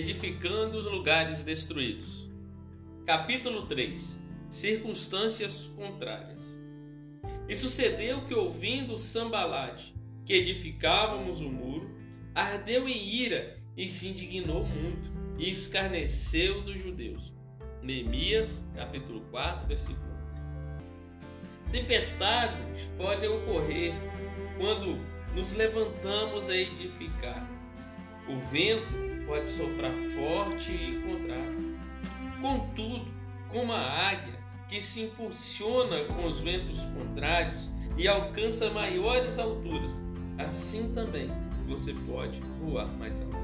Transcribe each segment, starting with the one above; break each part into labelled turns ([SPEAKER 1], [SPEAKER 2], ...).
[SPEAKER 1] edificando os lugares destruídos. Capítulo 3 Circunstâncias contrárias. E sucedeu que, ouvindo Sambalate, que edificávamos o muro, ardeu em ira e se indignou muito e escarneceu dos judeus. Neemias, capítulo 4, versículo 1. Tempestades podem ocorrer quando nos levantamos a edificar. O vento pode soprar forte e contrário. Contudo, como a águia que se impulsiona com os ventos contrários e alcança maiores alturas, assim também você pode voar mais alto.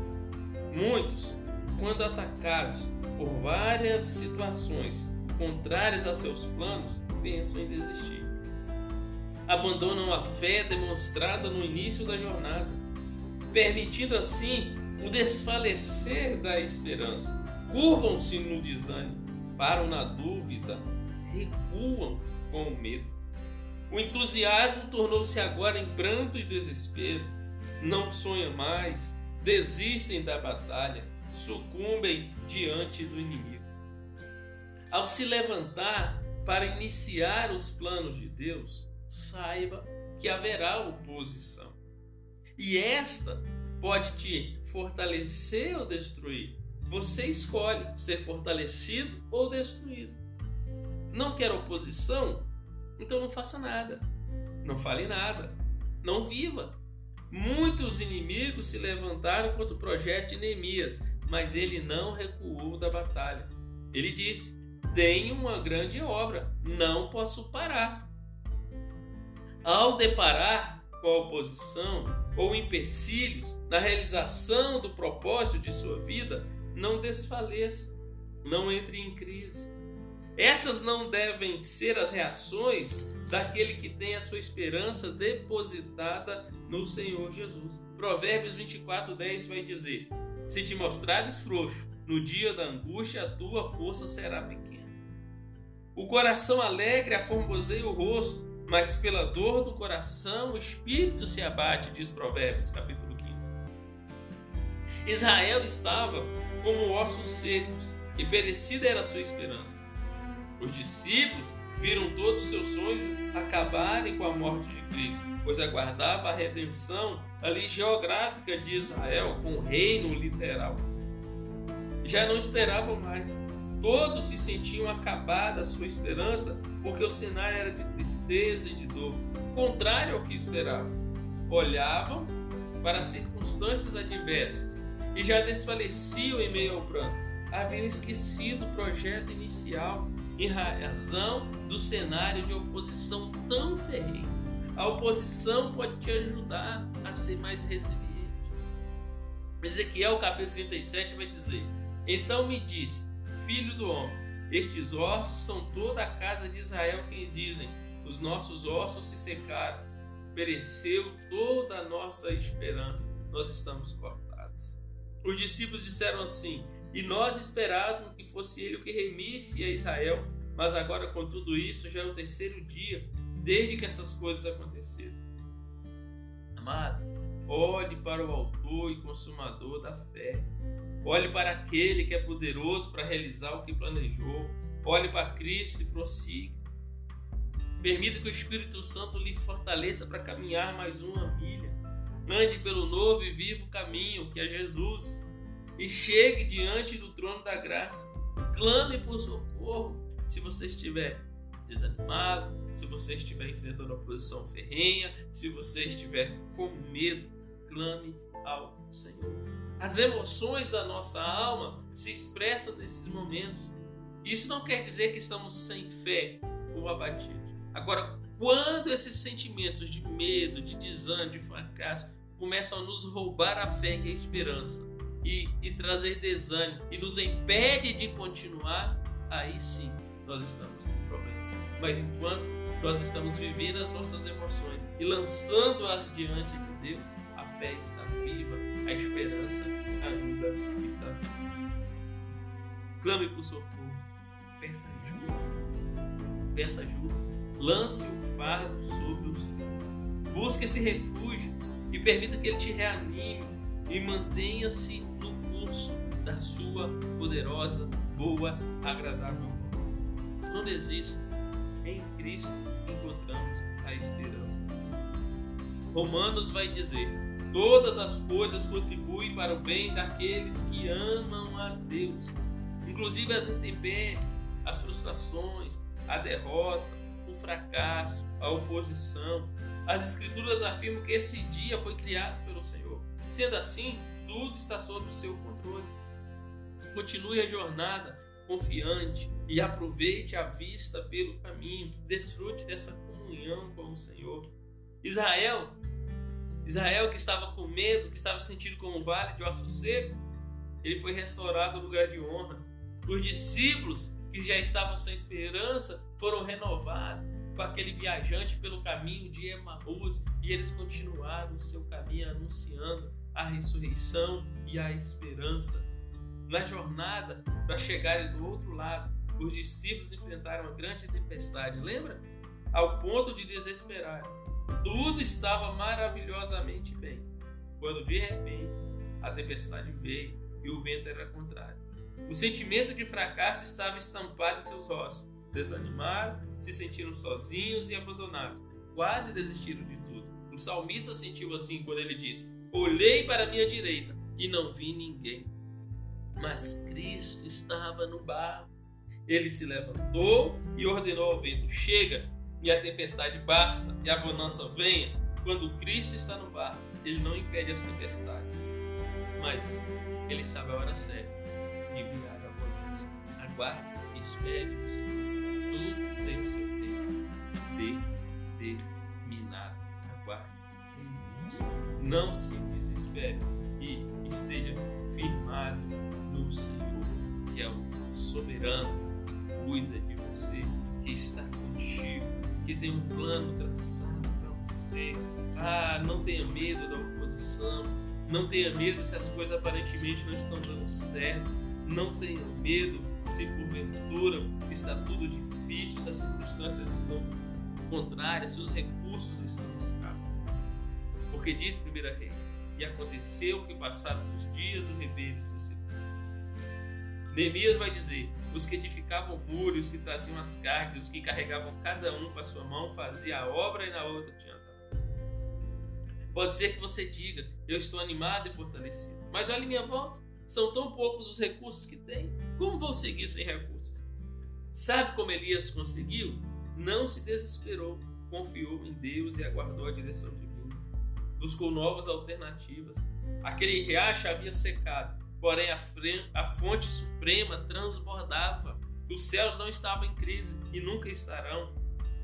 [SPEAKER 1] Muitos, quando atacados por várias situações contrárias a seus planos, pensam em desistir. Abandonam a fé demonstrada no início da jornada, permitindo assim o desfalecer da esperança. Curvam-se no desânimo, param na dúvida, recuam com o medo. O entusiasmo tornou-se agora em pranto e desespero. Não sonham mais, desistem da batalha, sucumbem diante do inimigo. Ao se levantar para iniciar os planos de Deus, saiba que haverá oposição. E esta pode te fortalecer ou destruir. Você escolhe ser fortalecido ou destruído. Não quer oposição? Então não faça nada. Não fale nada. Não viva. Muitos inimigos se levantaram contra o projeto de Neemias, mas ele não recuou da batalha. Ele disse: Tenho uma grande obra, não posso parar. Ao deparar a oposição ou empecilhos na realização do propósito de sua vida, não desfaleça, não entre em crise. Essas não devem ser as reações daquele que tem a sua esperança depositada no Senhor Jesus. Provérbios 24, 10 vai dizer: Se te mostrares frouxo no dia da angústia, a tua força será pequena. O coração alegre aformoseia o rosto, mas pela dor do coração o espírito se abate, diz Provérbios, capítulo 15. Israel estava como ossos secos, e perecida era a sua esperança. Os discípulos viram todos os seus sonhos acabarem com a morte de Cristo, pois aguardava a redenção ali geográfica de Israel, com o reino literal. Já não esperavam mais. Todos se sentiam acabada a sua esperança, porque o cenário era de tristeza e de dor, contrário ao que esperavam. Olhavam para as circunstâncias adversas e já desfaleciam em meio ao pranto. Haviam esquecido o projeto inicial em razão do cenário de oposição tão ferrenho. A oposição pode te ajudar a ser mais resiliente. Ezequiel capítulo 37 vai dizer: Então me disse, filho do homem, estes ossos são toda a casa de Israel que dizem: Os nossos ossos se secaram, pereceu toda a nossa esperança, nós estamos cortados. Os discípulos disseram assim: E nós esperávamos que fosse ele o que remisse a Israel, mas agora com tudo isso já é o terceiro dia desde que essas coisas aconteceram. Amado, olhe para o autor e consumador da fé. Olhe para aquele que é poderoso para realizar o que planejou. Olhe para Cristo e prossiga. Permita que o Espírito Santo lhe fortaleça para caminhar mais uma milha. Ande pelo novo e vivo caminho que é Jesus e chegue diante do trono da graça. Clame por socorro se você estiver desanimado, se você estiver enfrentando uma posição ferrenha, se você estiver com medo, clame ao Senhor. As emoções da nossa alma se expressam nesses momentos. Isso não quer dizer que estamos sem fé ou abatidos. Agora, quando esses sentimentos de medo, de desânimo, de fracasso começam a nos roubar a fé e a esperança e, e trazer desânimo e nos impede de continuar, aí sim nós estamos com um problema. Mas enquanto nós estamos vivendo as nossas emoções e lançando-as diante de Deus, fé está viva, a esperança ainda está viva. Clame por socorro, peça ajuda, peça ajuda, lance o fardo sobre o Senhor, busque esse refúgio e permita que Ele te reanime e mantenha-se no curso da sua poderosa, boa, agradável mão. Não desista. Em Cristo encontramos a esperança. Romanos vai dizer: todas as coisas contribuem para o bem daqueles que amam a Deus, inclusive as intempéries, as frustrações, a derrota, o fracasso, a oposição. As Escrituras afirmam que esse dia foi criado pelo Senhor. Sendo assim, tudo está sob o seu controle. Continue a jornada confiante e aproveite a vista pelo caminho. Desfrute dessa comunhão com o Senhor. Israel Israel, que estava com medo, que estava sentindo como um vale de ossos secos, ele foi restaurado ao lugar de honra. Os discípulos, que já estavam sem esperança, foram renovados com aquele viajante pelo caminho de Emaús e eles continuaram o seu caminho anunciando a ressurreição e a esperança. Na jornada para chegarem do outro lado, os discípulos enfrentaram uma grande tempestade, lembra? Ao ponto de desesperar. Tudo estava maravilhosamente bem, quando de repente a tempestade veio e o vento era contrário. O sentimento de fracasso estava estampado em seus rostos. Desanimaram, se sentiram sozinhos e abandonados. Quase desistiram de tudo. O salmista sentiu assim quando ele disse: Olhei para minha direita e não vi ninguém. Mas Cristo estava no barco. Ele se levantou e ordenou ao vento: Chega, e a tempestade basta e a bonança venha, quando Cristo está no barco, ele não impede as tempestades, mas ele sabe a hora certa de virar a bonança. Aguarde e espere o Senhor. Tudo tem o seu tempo determinado. Aguarde em Deus. Não se desespere e esteja firmado no Senhor, que é o soberano que cuida de você, que está contigo que tem um plano traçado para você. Ah, não tenha medo da oposição, não tenha medo se as coisas aparentemente não estão dando certo, não tenha medo se porventura está tudo difícil, se as circunstâncias estão contrárias, se os recursos estão escassos. Porque diz 1 Rei, e aconteceu que passados os dias o rebelde se secou. Neemias vai dizer: os que edificavam muros, os que traziam as cargas, os que carregavam cada um com a sua mão, fazia a obra e na outra tinha Pode ser que você diga, eu estou animado e fortalecido. Mas olhe minha volta, são tão poucos os recursos que tem. Como vou seguir sem recursos? Sabe como Elias conseguiu? Não se desesperou, confiou em Deus e aguardou a direção divina. Buscou novas alternativas. Aquele riacho havia secado porém a, a fonte suprema transbordava. Os céus não estavam em crise e nunca estarão.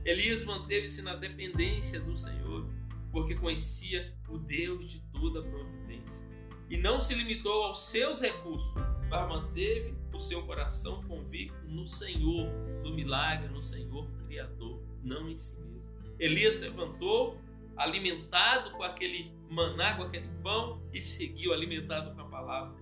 [SPEAKER 1] Elias manteve-se na dependência do Senhor, porque conhecia o Deus de toda providência. E não se limitou aos seus recursos, mas manteve o seu coração convicto no Senhor, do milagre, no Senhor Criador, não em si mesmo. Elias levantou, alimentado com aquele maná, com aquele pão, e seguiu alimentado com a palavra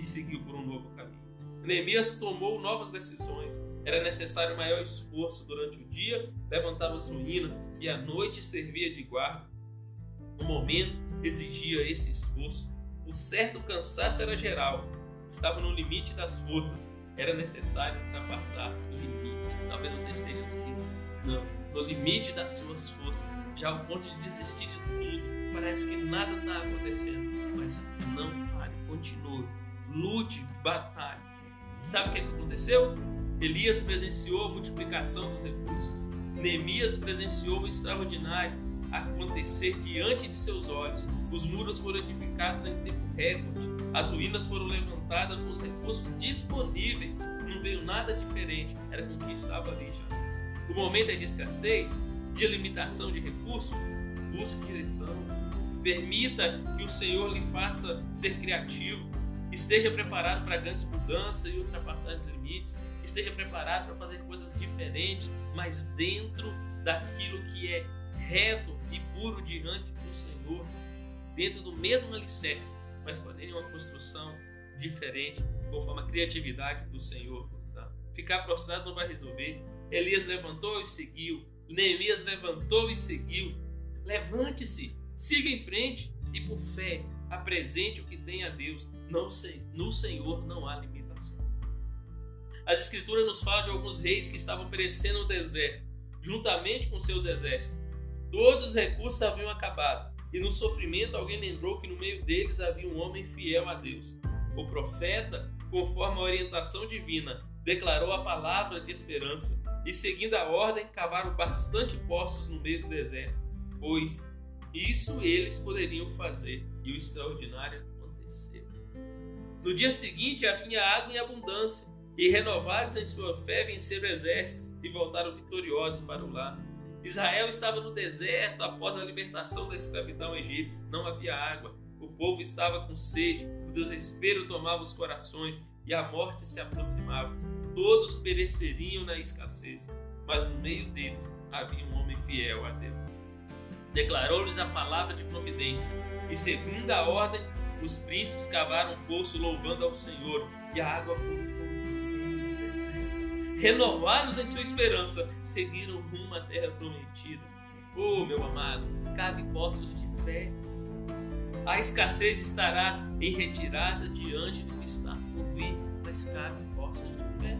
[SPEAKER 1] e seguiu por um novo caminho. Neemias tomou novas decisões. Era necessário maior esforço durante o dia, levantava as ruínas e à noite servia de guarda. O momento exigia esse esforço. O certo cansaço era geral, estava no limite das forças. Era necessário ultrapassar o limite. Talvez você esteja assim, não, no limite das suas forças, já ao ponto de desistir de tudo. Parece que nada está acontecendo, mas não pare, continue lute, batalhe. Sabe o que aconteceu? Elias presenciou a multiplicação dos recursos. Neemias presenciou o extraordinário acontecer diante de seus olhos. Os muros foram edificados em tempo recorde. As ruínas foram levantadas com os recursos disponíveis. Não veio nada diferente. Era com o que estava ali já. O momento é de escassez, de limitação de recursos. Busque direção. Permita que o Senhor lhe faça ser criativo. Esteja preparado para grandes mudanças e ultrapassar de limites. Esteja preparado para fazer coisas diferentes, mas dentro daquilo que é reto e puro diante do Senhor. Dentro do mesmo alicerce, mas podendo uma construção diferente, conforme a criatividade do Senhor. Ficar prostrado não vai resolver. Elias levantou e seguiu. Neemias levantou e seguiu. Levante-se, siga em frente e por fé apresente o que tem a Deus. Não no Senhor não há limitação. As Escrituras nos falam de alguns reis que estavam perecendo no deserto, juntamente com seus exércitos. Todos os recursos haviam acabado, e no sofrimento alguém lembrou que no meio deles havia um homem fiel a Deus. O profeta, conforme a orientação divina, declarou a palavra de esperança e, seguindo a ordem, cavaram bastante poços no meio do deserto, pois isso eles poderiam fazer e o extraordinário aconteceu. No dia seguinte havia água em abundância e, renovados em sua fé, venceram exércitos e voltaram vitoriosos para o lar. Israel estava no deserto após a libertação da escravidão egípcia. Não havia água, o povo estava com sede, o desespero tomava os corações e a morte se aproximava. Todos pereceriam na escassez, mas no meio deles havia um homem fiel a Deus. Declarou-lhes a palavra de providência, e segundo a ordem, os príncipes cavaram um poço louvando ao Senhor, e a água brotou renovados em sua esperança, seguiram rumo à terra prometida. Oh, meu amado, cave poços de fé. A escassez estará em retirada diante do que está por vir, mas cave poços de fé.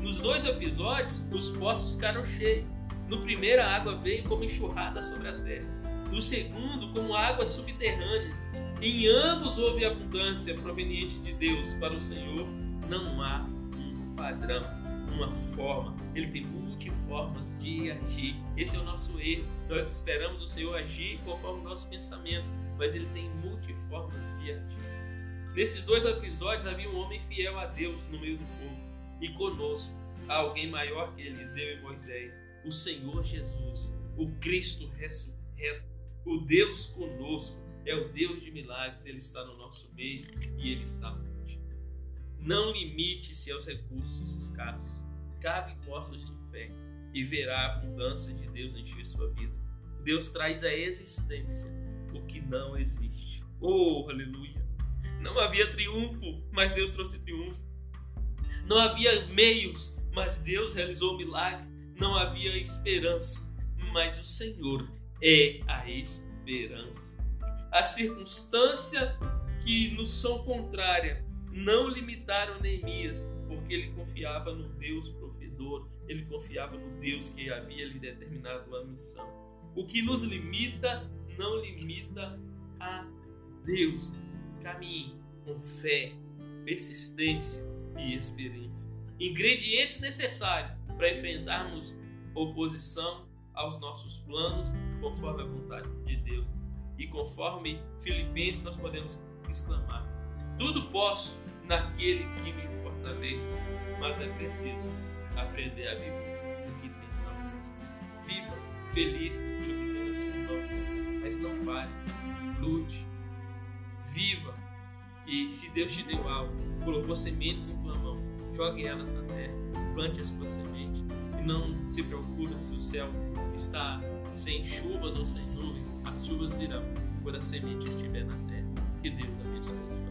[SPEAKER 1] Nos dois episódios, os poços ficaram cheios. No primeiro, a água veio como enxurrada sobre a terra. No segundo, como águas subterrâneas. Em ambos houve abundância proveniente de Deus. Para o Senhor não há um padrão uma forma, ele tem multiformas de agir. Esse é o nosso erro. Nós esperamos o Senhor agir conforme o nosso pensamento, mas ele tem multiformas de agir. Nesses dois episódios havia um homem fiel a Deus no meio do povo, e conosco há alguém maior que Eliseu e Moisés, o Senhor Jesus, o Cristo ressurreto, o Deus conosco, é o Deus de milagres, ele está no nosso meio e ele está contigo. Não limite-se aos recursos escassos cave poços de fé e verá a abundância de Deus encher sua vida. Deus traz à existência o que não existe. Oh, aleluia! Não havia triunfo, mas Deus trouxe triunfo. Não havia meios, mas Deus realizou o milagre. Não havia esperança, mas o Senhor é a esperança. A circunstância que nos são contrária não limitaram Neemias, porque ele confiava no Deus provedor, ele confiava no Deus que havia lhe determinado a missão. O que nos limita não limita a Deus. Caminhe com fé, persistência e experiência. Ingredientes necessários para enfrentarmos oposição aos nossos planos, conforme a vontade de Deus. E conforme Filipenses, nós podemos exclamar: Tudo posso naquele que me fortalece, mas é preciso aprender a viver o que tem na mão. Viva feliz com aquilo que tem na sua mão, mas não pare, lute, viva. E se Deus te deu algo, colocou sementes em tua mão, jogue elas na terra, plante as tuas sementes e não se preocupe se o céu está sem chuvas ou sem nuvens, as chuvas virão quando a semente estiver na terra. Que Deus abençoe.